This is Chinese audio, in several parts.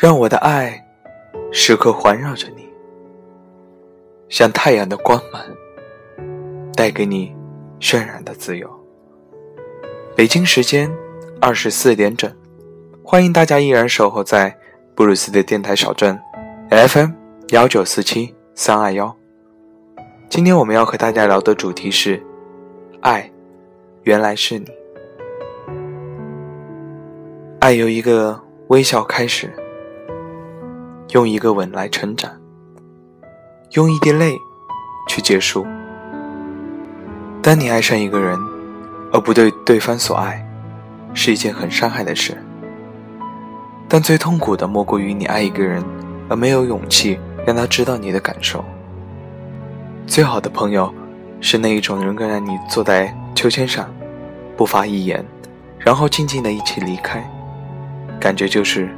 让我的爱时刻环绕着你，像太阳的光芒，带给你渲染的自由。北京时间二十四点整，欢迎大家依然守候在布鲁斯的电台小镇 FM 幺九四七三二幺。今天我们要和大家聊的主题是：爱，原来是你。爱由一个微笑开始。用一个吻来成长，用一滴泪去结束。当你爱上一个人，而不对对方所爱，是一件很伤害的事。但最痛苦的莫过于你爱一个人，而没有勇气让他知道你的感受。最好的朋友，是那一种能够让你坐在秋千上，不发一言，然后静静的一起离开，感觉就是。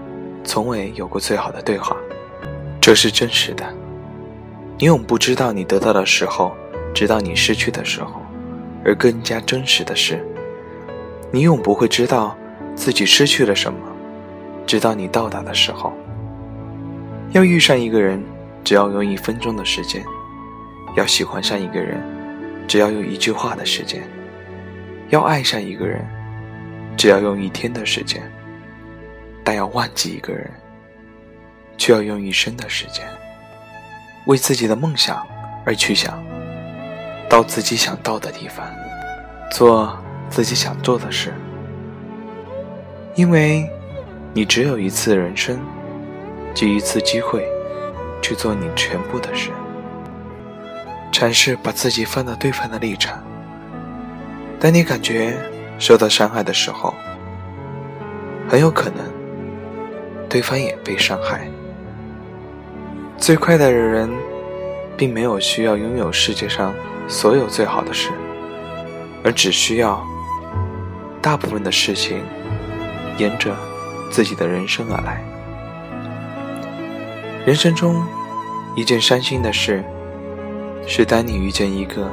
从未有过最好的对话，这是真实的。你永不知道你得到的时候，直到你失去的时候；而更加真实的是，你永不会知道自己失去了什么，直到你到达的时候。要遇上一个人，只要用一分钟的时间；要喜欢上一个人，只要用一句话的时间；要爱上一个人，只要用一天的时间。但要忘记一个人，却要用一生的时间。为自己的梦想而去想，到自己想到的地方，做自己想做的事。因为，你只有一次人生，就一次机会，去做你全部的事。尝试把自己放到对方的立场。当你感觉受到伤害的时候，很有可能。对方也被伤害。最快乐的人，并没有需要拥有世界上所有最好的事，而只需要大部分的事情沿着自己的人生而来。人生中一件伤心的事，是当你遇见一个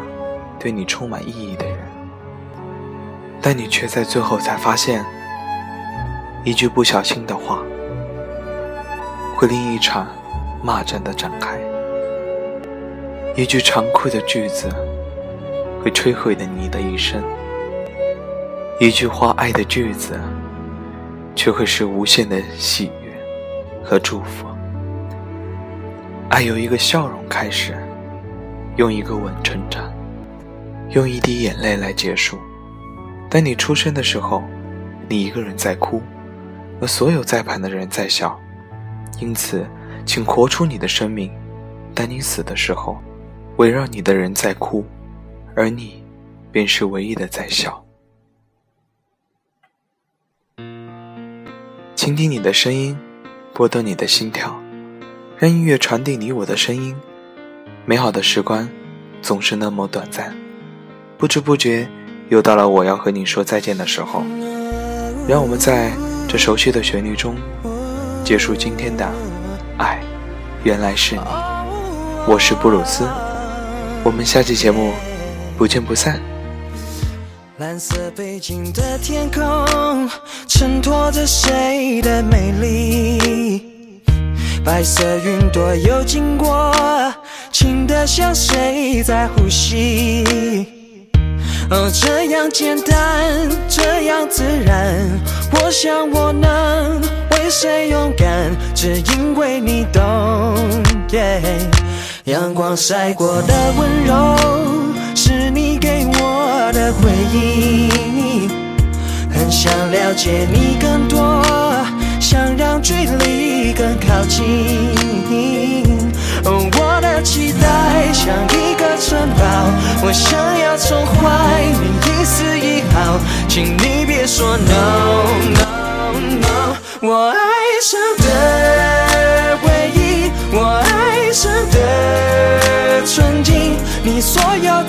对你充满意义的人，但你却在最后才发现，一句不小心的话。会令一场骂战的展开，一句残酷的句子会摧毁了你的一生，一句话爱的句子却会是无限的喜悦和祝福。爱由一个笑容开始，用一个吻成长，用一滴眼泪来结束。当你出生的时候，你一个人在哭，而所有在旁的人在笑。因此，请活出你的生命。当你死的时候，围绕你的人在哭，而你，便是唯一的在笑。倾听你的声音，拨动你的心跳，让音乐传递你我的声音。美好的时光，总是那么短暂。不知不觉，又到了我要和你说再见的时候。让我们在这熟悉的旋律中。结束今天的爱，原来是你。我是布鲁斯，我们下期节目不见不散。蓝色背景的天空，衬托着谁的美丽？白色云朵又经过，轻得像谁在呼吸？哦，这样简单，这样自然。我想我能谁勇敢，只因为你懂。阳光晒过的温柔，是你给我的回忆。很想了解你更多，想让距离更靠近。我的期待像一个城堡，我想要宠坏你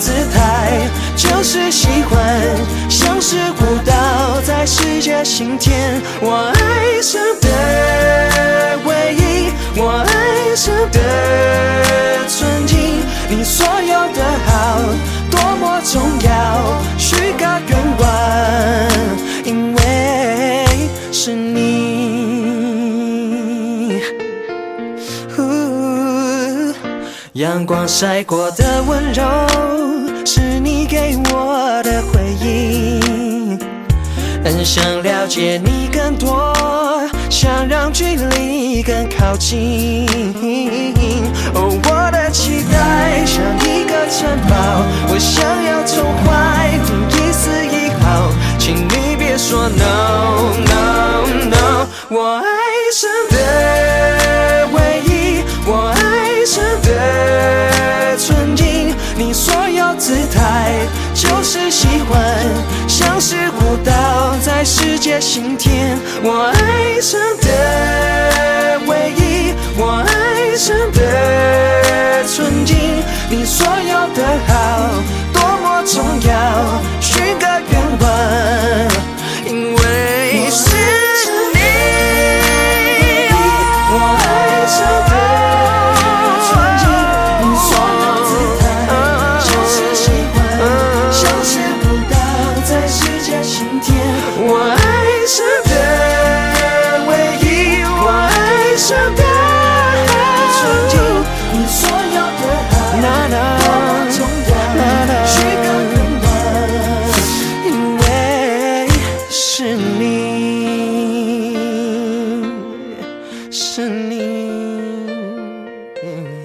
姿态就是喜欢，像是舞蹈在世界心田。我爱上的唯一，我爱上的纯净，阳光晒过的温柔，是你给我的回应。很想了解你更多，想让距离更靠近。哦，我的期待像一个城堡，我想要从怀里一丝一毫，请你别说 no no no。我爱就是喜欢，像是舞蹈在世界心田。我爱上的唯一，我爱上的纯净，你所有的好多么重要，Mm-hmm.